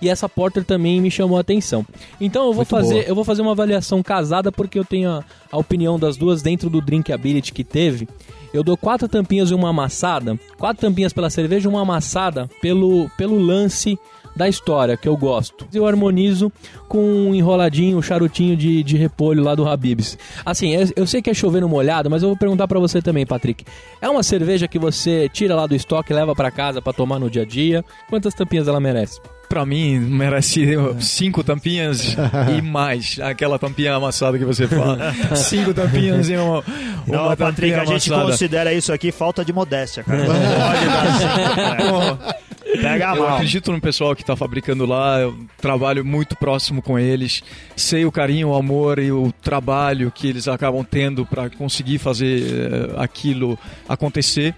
E essa Porter também me chamou a atenção. Então eu vou Muito fazer, boa. eu vou fazer uma avaliação casada porque eu tenho a, a opinião das duas dentro do Drinkability que teve. Eu dou quatro tampinhas e uma amassada, quatro tampinhas pela cerveja e uma amassada pelo, pelo lance da história que eu gosto. Eu harmonizo com um enroladinho, um charutinho de, de repolho lá do Habibs. Assim, eu, eu sei que é chover no molhado, mas eu vou perguntar pra você também, Patrick. É uma cerveja que você tira lá do estoque e leva pra casa pra tomar no dia a dia? Quantas tampinhas ela merece? Pra mim, merece cinco tampinhas e mais. Aquela tampinha amassada que você fala. Cinco tampinhas e uma, Não, uma Patrick, a gente amassada. considera isso aqui falta de modéstia, cara. Não pode dar cinco, né? Pega Eu mal. acredito no pessoal que está fabricando lá, eu trabalho muito próximo com eles, sei o carinho, o amor e o trabalho que eles acabam tendo para conseguir fazer eh, aquilo acontecer.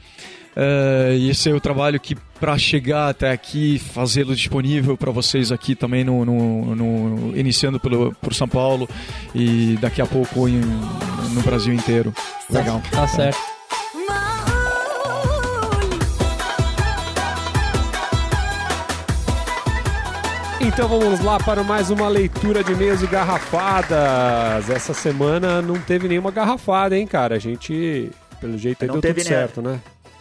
E esse é o trabalho que, para chegar até aqui, fazê-lo disponível para vocês aqui também, no, no- no- iniciando pelo, por São Paulo e daqui a pouco em- no Brasil inteiro. Legal. Tá certo. Então vamos lá para mais uma leitura de e-mails e garrafadas. Essa semana não teve nenhuma garrafada, hein, cara? A gente, pelo jeito, aí Não deu teve, tudo certo, né?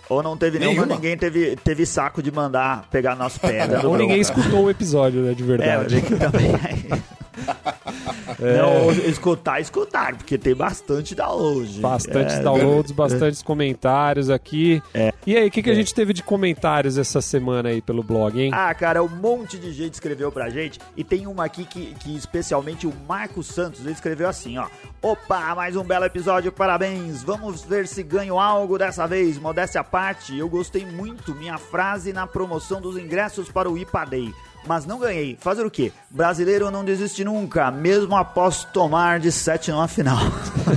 Ou não teve nenhuma, Nenhuma. ninguém teve, teve saco de mandar pegar nosso pé. né, Ou ninguém escutou o episódio, né, de É, verdade. que também. É. Não, escutar, escutar, porque tem bastante download. Bastantes É, downloads, bastantes comentários aqui. É. E aí, o que, que a gente teve de comentários essa semana aí pelo blog, hein? Ah, cara, um monte de gente escreveu pra gente e tem uma aqui que, que especialmente o Marcos Santos, ele escreveu assim, ó. Opa, mais um belo episódio, parabéns. Vamos ver se ganho algo dessa vez. Modéstia à parte, eu gostei muito minha frase na promoção dos ingressos para o IPA Day. Mas não ganhei. Fazer o quê? Brasileiro não desiste nunca, mesmo após tomar de 7 numa final.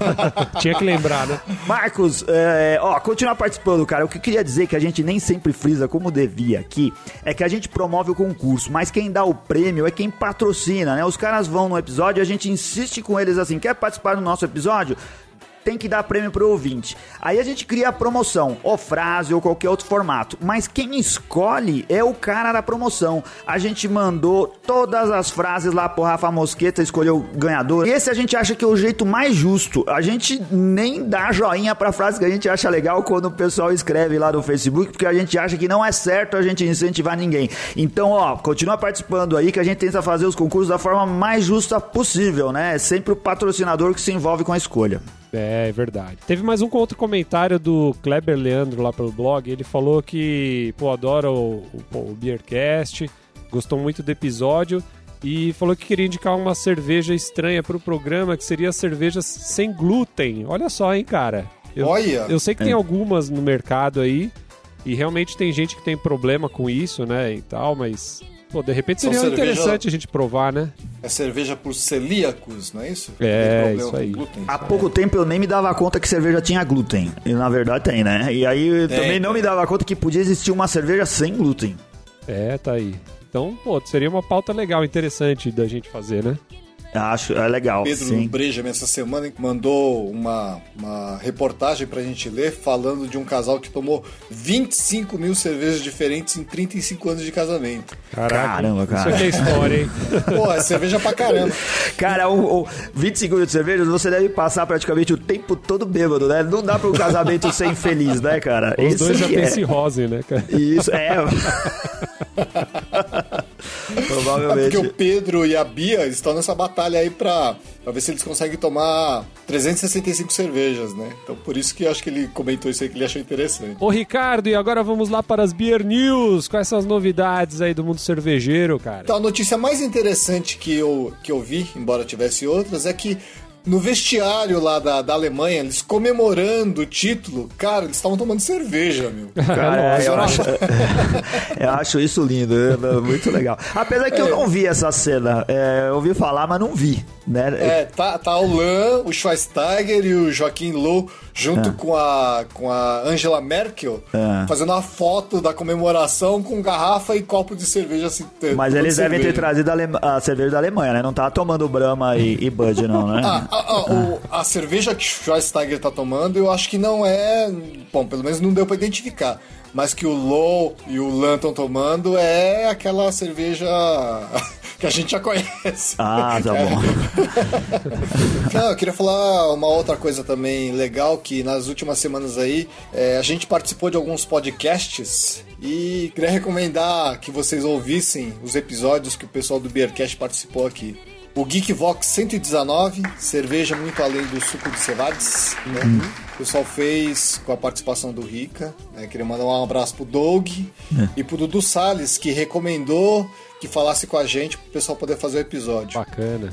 Tinha que lembrar, né? Marcos, é, ó, continuar participando, cara. O que eu queria dizer que a gente nem sempre frisa como devia aqui é que a gente promove o concurso, mas quem dá o prêmio é quem patrocina, né? Os caras vão no episódio e a gente insiste com eles assim: quer participar do nosso episódio? Tem que dar prêmio pro ouvinte. Aí a gente cria a promoção, ou frase, ou qualquer outro formato. Mas quem escolhe é o cara da promoção. A gente mandou todas as frases lá pro Rafa Mosqueta, escolheu o ganhador. Esse a gente acha que é o jeito mais justo. A gente nem dá joinha pra frase que a gente acha legal quando o pessoal escreve lá no Facebook, porque a gente acha que não é certo a gente incentivar ninguém. Então, ó, continua participando aí que a gente tenta fazer os concursos da forma mais justa possível, né? É sempre o patrocinador que se envolve com a escolha. É, é verdade. Teve mais um outro comentário do Kleber Leandro lá pelo blog. Ele falou que, pô, adora o, o, o Beercast, gostou muito do episódio e falou que queria indicar uma cerveja estranha pro programa, que seria cervejas sem glúten. Olha só, hein, cara. Eu, Olha! eu sei que tem algumas no mercado aí, e realmente tem gente que tem problema com isso, né, e tal, mas... Pô, de repente seria cerveja- interessante a gente provar, né? É cerveja por celíacos, não é isso? É, isso aí. glúten. Há pouco tempo eu nem me dava conta que cerveja tinha glúten. E na verdade tem, né? E aí eu Tem, também não me dava conta que podia existir uma cerveja sem glúten. É, tá aí. Então, pô, seria uma pauta legal, interessante da gente fazer, né? Acho, é legal. Pedro sim. Breja, essa semana, mandou uma, uma reportagem pra gente ler falando de um casal que tomou 25 mil cervejas diferentes em 35 anos de casamento. Caramba, cara. Isso aqui é história, hein? Pô, é cerveja pra caramba. Cara, o, o 25 mil de cervejas, você deve passar praticamente o tempo todo bêbado, né? Não dá para um casamento ser infeliz, né, cara? Os Isso dois já é. cirrose, né, cara? Isso, é. É Provavelmente. porque o Pedro e a Bia estão nessa batalha aí pra, pra ver se eles conseguem tomar 365 cervejas, né? Então por isso que eu acho que ele comentou isso aí que ele achou interessante. Ô, Ricardo, e agora vamos lá para as Beer News. Quais são as novidades aí do mundo cervejeiro, cara? Então, a notícia mais interessante que eu, que eu vi, embora tivesse outras, é que no vestiário lá da, da Alemanha, eles comemorando o título, cara, eles estavam tomando cerveja, meu. Cara, eu, acho, eu acho isso lindo, é muito legal. Apesar que eu não vi essa cena, é, eu ouvi falar, mas não vi, né? É, tá, tá o Lan, o Schweinsteiger e o Joaquim Low junto com, a, com a Angela Merkel É. fazendo uma foto da comemoração com garrafa e copo de cerveja assim. Mas eles devem ter trazido a, Alema- a cerveja da Alemanha, né? Não tá tomando Brahma e, e Bud, não, né? Ah, a, a- o- a cerveja que o Schweinsteiger tá tomando, eu acho que não é. Bom, pelo menos não deu pra identificar. Mas que o Low e o Lan estão tomando é aquela cerveja que a gente já conhece. Ah, tá bom. Não, eu queria falar uma outra coisa também legal, que nas últimas semanas aí é, a gente participou de alguns podcasts e queria recomendar que vocês ouvissem os episódios que o pessoal do Beercast participou aqui. O Geekvox 119, cerveja muito além do suco de cevades, né? O pessoal fez com a participação do Rica. Né? Queria mandar um abraço pro Doug e pro Dudu Salles, que recomendou que falasse com a gente pro pessoal poder fazer o episódio. Bacana.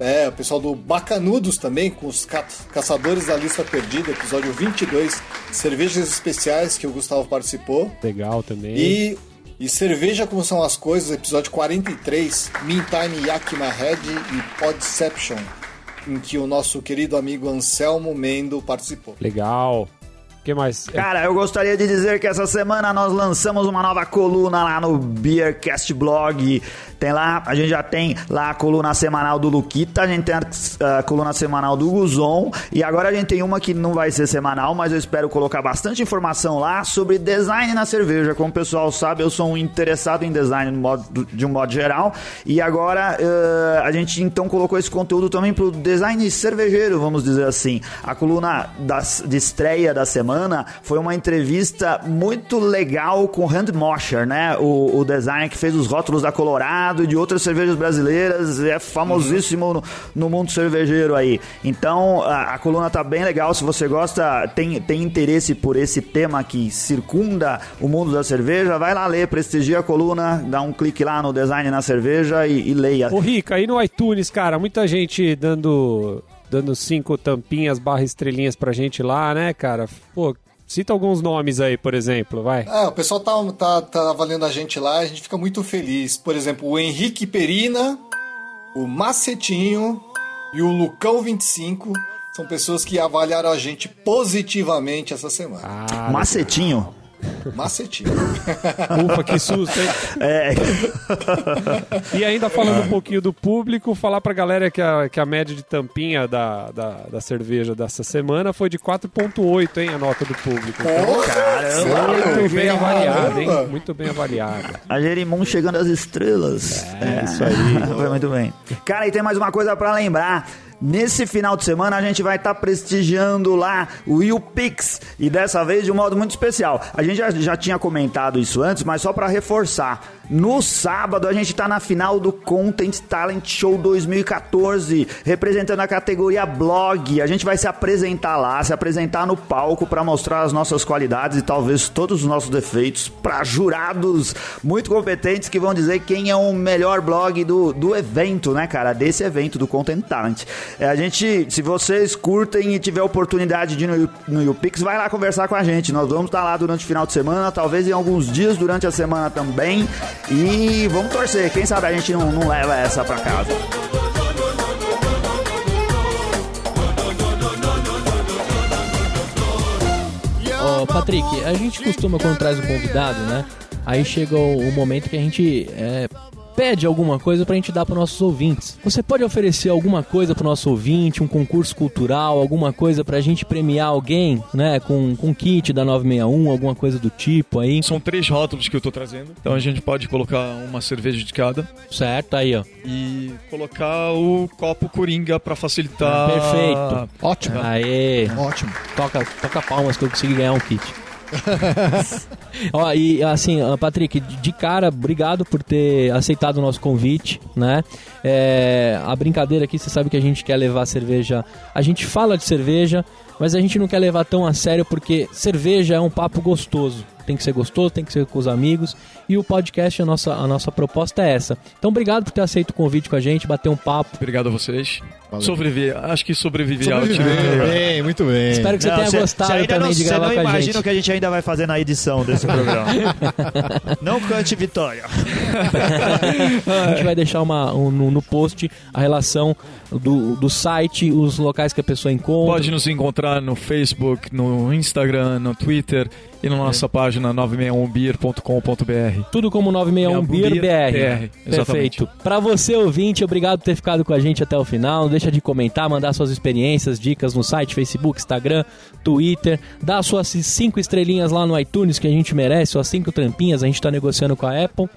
É, o pessoal do Bacanudos também, com os ca- Caçadores da Lista Perdida, episódio 22, cervejas especiais que o Gustavo participou. Legal também. E, e Cerveja Como São as Coisas, episódio 43, Meantime Yakima Head e Podception, em que o nosso querido amigo Anselmo Mendo participou. Legal. Que mais? Cara, eu gostaria de dizer que essa semana nós lançamos uma nova coluna lá no Beercast Blog. Tem lá, a gente já tem lá a coluna semanal do Luquita, a gente tem a, a coluna semanal do Guzon e agora a gente tem uma que não vai ser semanal, mas eu espero colocar bastante informação lá sobre design na cerveja. Como o pessoal sabe, eu sou um interessado em design de um modo geral e agora eh, a gente então colocou esse conteúdo também pro design cervejeiro, vamos dizer assim. A coluna das- de estreia da semana foi uma entrevista muito legal com o Rand Mosher, né? O, o designer que fez os rótulos da Colorado e de outras cervejas brasileiras, é famosíssimo no, no mundo cervejeiro aí. Então a, a coluna tá bem legal. Se você gosta, tem, tem interesse por esse tema que circunda o mundo da cerveja, vai lá ler, prestigia a coluna, dá um clique lá no design na cerveja e, e leia. Ô, Rica, aí no iTunes, cara, muita gente dando, dando cinco tampinhas barra estrelinhas pra gente lá, né, cara? Pô, cita alguns nomes aí, por exemplo, vai. Ah, o pessoal tá, tá, tá avaliando a gente lá, a gente fica muito feliz. Por exemplo, o Henrique Perina, o Macetinho e o Lucão 25 são pessoas que avaliaram a gente positivamente essa semana. Ah, Macetinho. Macetinho. ufa, que susto, hein? É, E ainda falando um pouquinho do público, falar pra galera que a, que a média de tampinha da, da, da cerveja dessa semana foi de 4.8, hein, a nota do público. Caramba! Muito bem avaliada, hein? Muito bem avaliada. A Jerimum chegando às estrelas. É, isso aí. Foi muito bem. Cara, e tem mais uma coisa pra lembrar. Nesse final de semana a gente vai estar prestigiando lá o YouPix e dessa vez de um modo muito especial. A gente já, já tinha comentado isso antes, mas só pra reforçar. No sábado a gente tá na final do Content Talent Show 2014, representando a categoria blog. A gente vai se apresentar lá, se apresentar no palco pra mostrar as nossas qualidades e talvez todos os nossos defeitos pra jurados muito competentes que vão dizer quem é o melhor blog do, do evento, né, cara? Desse evento do Content Talent. É, a gente, se vocês curtem e tiver oportunidade de ir no, no YouPix, vai lá conversar com a gente. Nós vamos estar lá durante o final de semana, talvez em alguns dias durante a semana também. E vamos torcer, quem sabe a gente não, não leva essa pra casa. Ô, Patrick, a gente costuma, quando traz um convidado, né? Aí chega o, o momento que a gente é, pede alguma coisa pra gente dar para nossos ouvintes. Você pode oferecer alguma coisa pro nosso ouvinte, um concurso cultural, alguma coisa pra gente premiar alguém, né? Com, com kit da 961, alguma coisa do tipo aí. São três rótulos que eu tô trazendo. Então a gente pode colocar uma cerveja de cada Certo, aí, ó. e colocar o copo coringa pra facilitar. Perfeito. Ótimo. Aê. Ótimo. Toca, toca palmas que eu consegui ganhar um kit. Ó, e assim, Patrick, de de cara, obrigado por ter aceitado o nosso convite, né? É, a brincadeira aqui, você sabe que a gente quer levar cerveja. A gente fala de cerveja, mas a gente não quer levar tão a sério porque cerveja é um papo gostoso. Tem que ser gostoso, tem que ser com os amigos. E o podcast, a nossa, a nossa proposta é essa. Então, obrigado por ter aceito o convite com a gente, bater um papo. Obrigado a vocês. Valeu. Sobreviver. Acho que sobrevivi ao Muito bem, muito bem. Espero que você Não, tenha cê- gostado cê também não, de gravar não com a imagina gente. o que a gente ainda vai fazer na edição desse programa. não cante vitória. A gente vai deixar uma, um- no, no post a relação do, do site, os locais que a pessoa encontra. Pode nos encontrar no Facebook, no Instagram, no Twitter e na nossa página 961beer.com.br. Tudo como 961 Beer BR. Perfeito. Pra você, ouvinte, obrigado por ter ficado com a gente até o final. Não deixa de comentar, mandar suas experiências, dicas no site, Facebook, Instagram, Twitter. Dá suas cinco estrelinhas lá no iTunes que a gente merece, suas cinco trampinhas. A gente tá negociando com a Apple.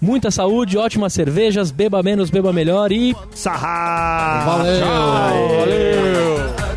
Muita saúde, ótimas cervejas, beba menos, beba melhor e Sarra! Valeu. Tchau. valeu!